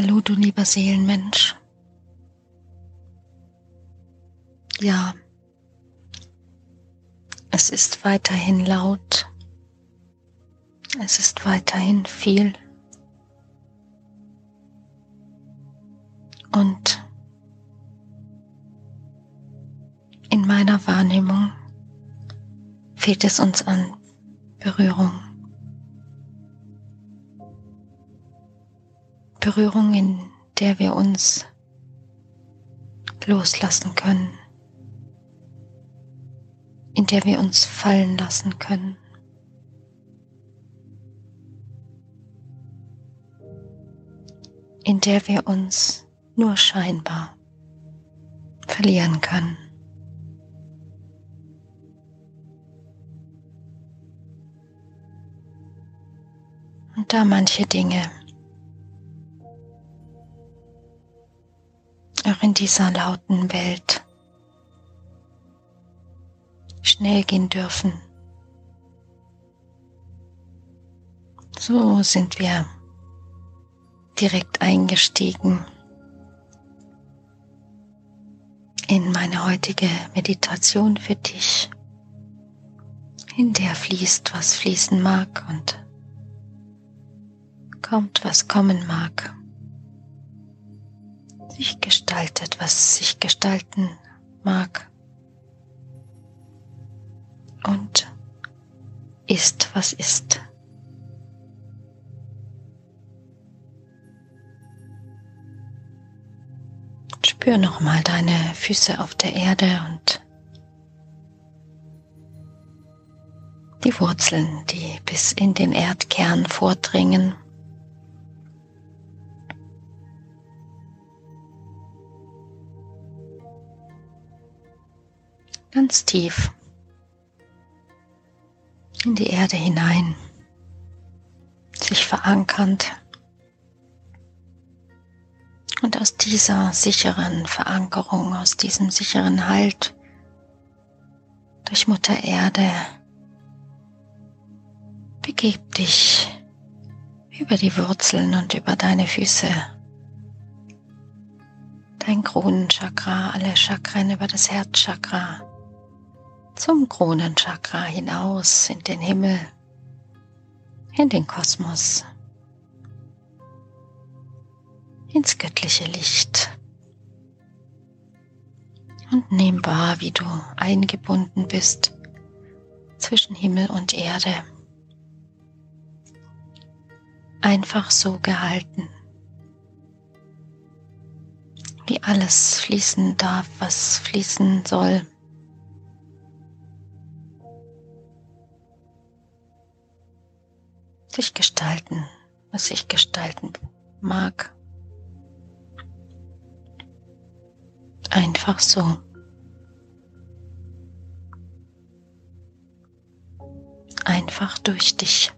Hallo, du lieber Seelenmensch. Ja, es ist weiterhin laut. Es ist weiterhin viel. Und in meiner Wahrnehmung fehlt es uns an Berührung. Berührung, in der wir uns loslassen können, in der wir uns fallen lassen können. in der wir uns nur scheinbar verlieren können. Und da manche Dinge in dieser lauten Welt schnell gehen dürfen. So sind wir direkt eingestiegen in meine heutige Meditation für dich, in der fließt, was fließen mag und kommt, was kommen mag, sich gestaltet, was sich gestalten mag und ist, was ist. Spür nochmal deine Füße auf der Erde und die Wurzeln, die bis in den Erdkern vordringen. Ganz tief in die Erde hinein, sich verankernd. Und aus dieser sicheren Verankerung, aus diesem sicheren Halt durch Mutter Erde, begib dich über die Wurzeln und über deine Füße, dein Kronenchakra, alle Chakren über das Herzchakra, zum Kronenchakra hinaus in den Himmel, in den Kosmos ins göttliche Licht. Und nimm wahr, wie du eingebunden bist zwischen Himmel und Erde. Einfach so gehalten, wie alles fließen darf, was fließen soll. Sich gestalten, was sich gestalten mag. Einfach so. Einfach durch dich.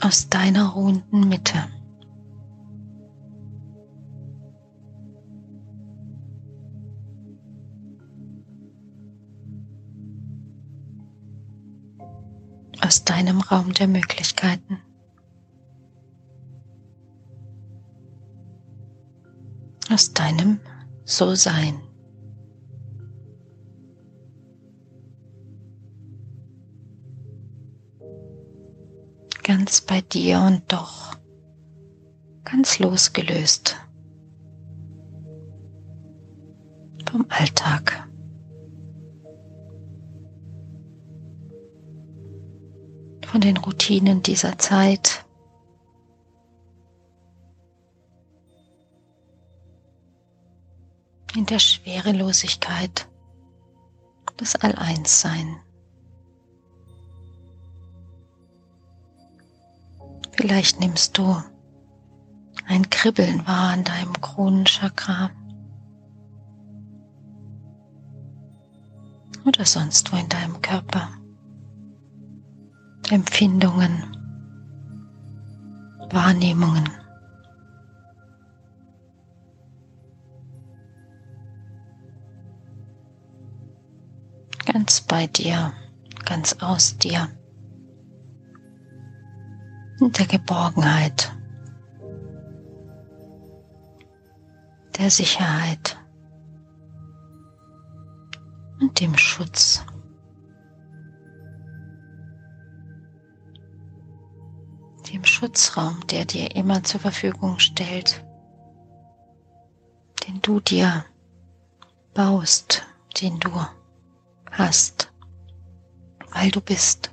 Aus deiner ruhenden Mitte. Aus deinem Raum der Möglichkeiten. aus deinem So-Sein. Ganz bei dir und doch ganz losgelöst vom Alltag. Von den Routinen dieser Zeit. in der Schwerelosigkeit des All-Eins-Sein. Vielleicht nimmst du ein Kribbeln wahr an deinem Kronenchakra oder sonst wo in deinem Körper. Empfindungen, Wahrnehmungen. ganz bei dir, ganz aus dir, in der Geborgenheit der Sicherheit und dem Schutz. Schutzraum, der dir immer zur Verfügung stellt, den du dir baust, den du hast, weil du bist.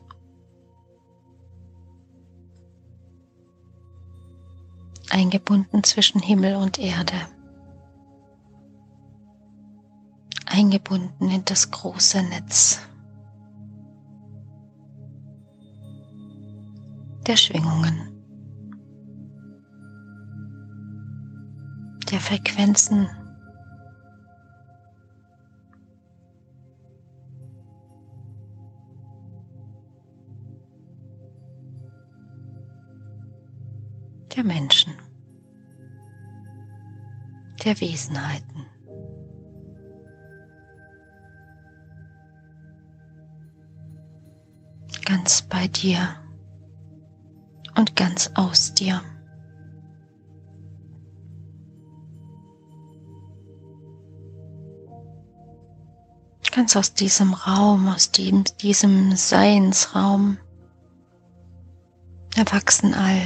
Eingebunden zwischen Himmel und Erde. Eingebunden in das große Netz der Schwingungen, der Frequenzen der Menschen, der Wesenheiten. Ganz bei dir und ganz aus dir. Ganz aus diesem Raum, aus dem, diesem Seinsraum erwachsen all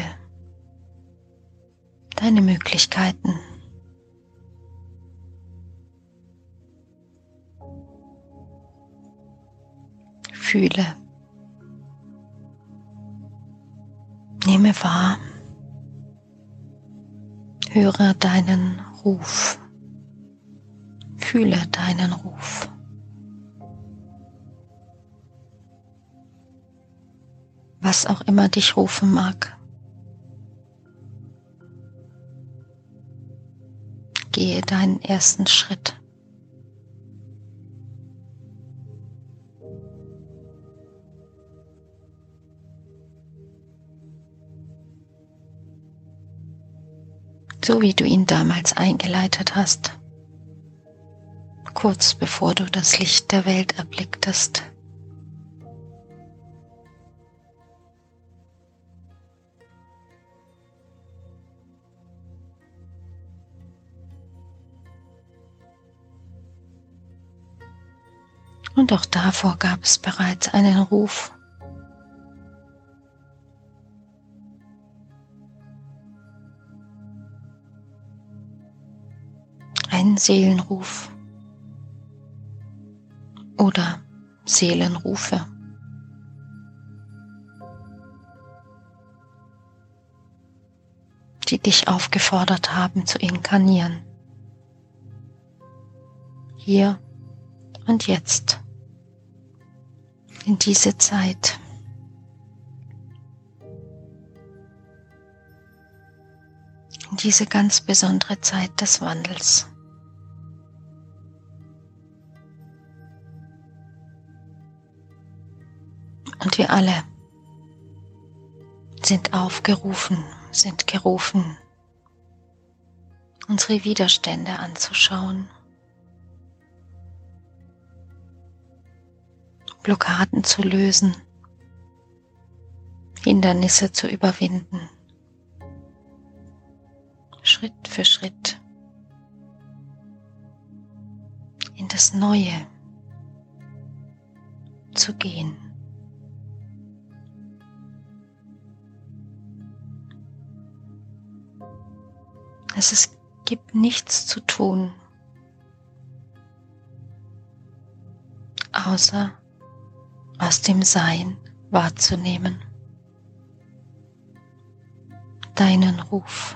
deine Möglichkeiten. Fühle. Nehme wahr. Höre deinen Ruf. Fühle deinen Ruf. Was auch immer dich rufen mag. gehe deinen ersten Schritt. So wie du ihn damals eingeleitet hast, kurz bevor du das Licht der Welt erblicktest. Auch davor gab es bereits einen Ruf. Einen Seelenruf oder Seelenrufe. die dich aufgefordert haben zu inkarnieren. Hier und jetzt in diese Zeit. In diese ganz besondere Zeit des Wandels. Und wir alle sind aufgerufen, sind gerufen, unsere Widerstände anzuschauen Blockaden zu lösen, Hindernisse zu überwinden, Schritt für Schritt in das Neue zu gehen. Es gibt nichts zu tun, außer aus dem Sein wahrzunehmen. Deinen Ruf.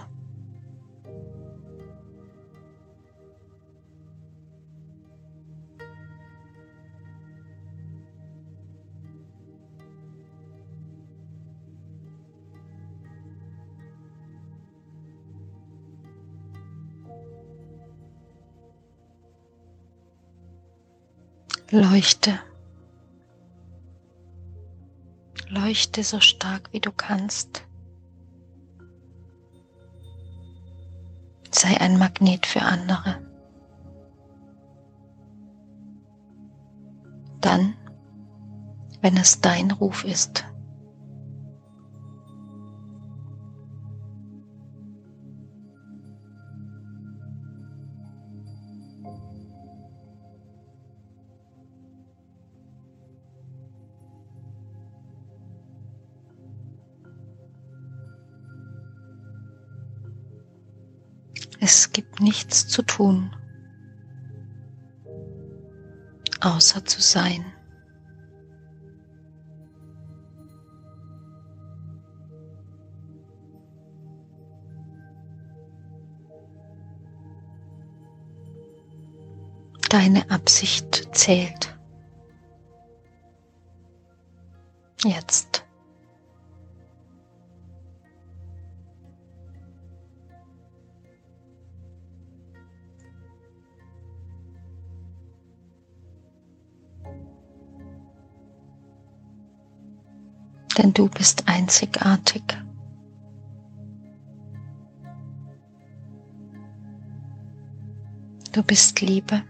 Leuchte. Leuchte so stark wie du kannst. Sei ein Magnet für andere. Dann, wenn es dein Ruf ist, Es gibt nichts zu tun, außer zu sein. Deine Absicht zählt. Jetzt. Denn du bist einzigartig. Du bist Liebe.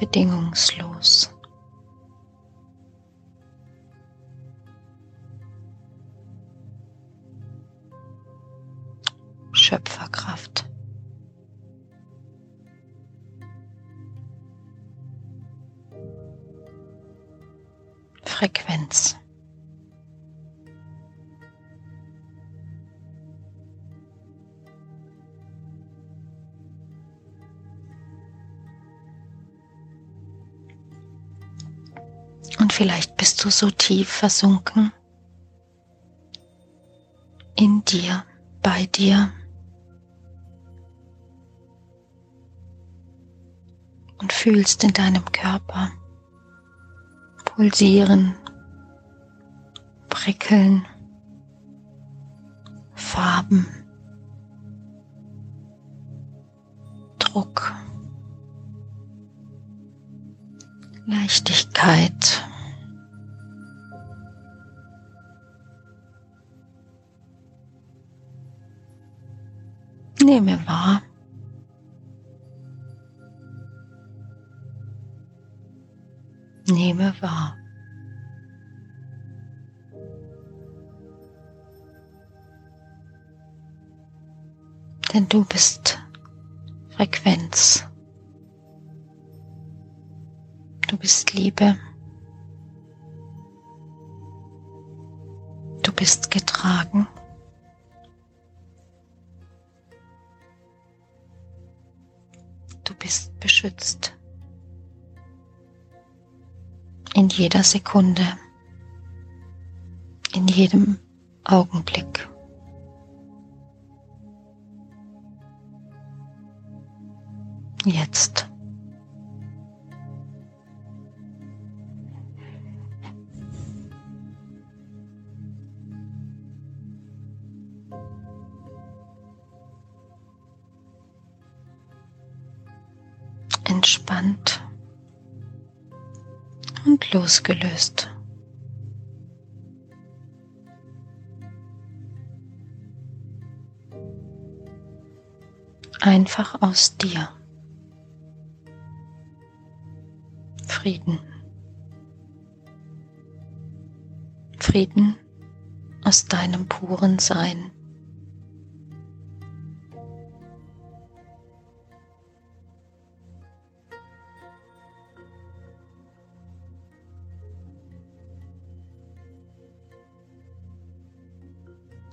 bedingungslos. Schöpferkraft. Frequenz. Und vielleicht bist du so tief versunken in dir, bei dir. Und fühlst in deinem Körper pulsieren, prickeln, Farben, Druck, Leichtigkeit. Nehme wahr. Wahr. Denn du bist Frequenz. Du bist Liebe. Du bist getragen. Du bist beschützt. In jeder Sekunde. In jedem Augenblick. Jetzt. Losgelöst. Einfach aus dir. Frieden. Frieden aus deinem puren Sein.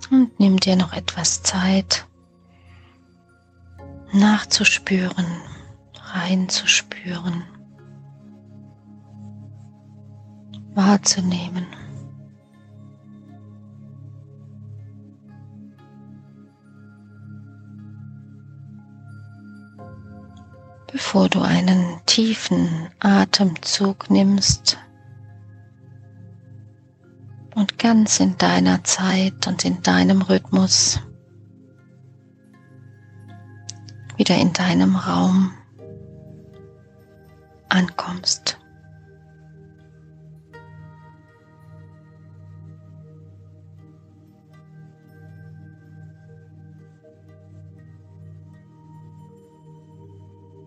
Und nimm dir noch etwas Zeit, nachzuspüren, reinzuspüren, wahrzunehmen. Bevor du einen tiefen Atemzug nimmst, ganz in deiner Zeit und in deinem Rhythmus wieder in deinem Raum ankommst.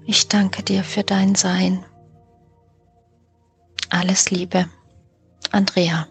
Ich danke dir für dein Sein. Alles Liebe, Andrea.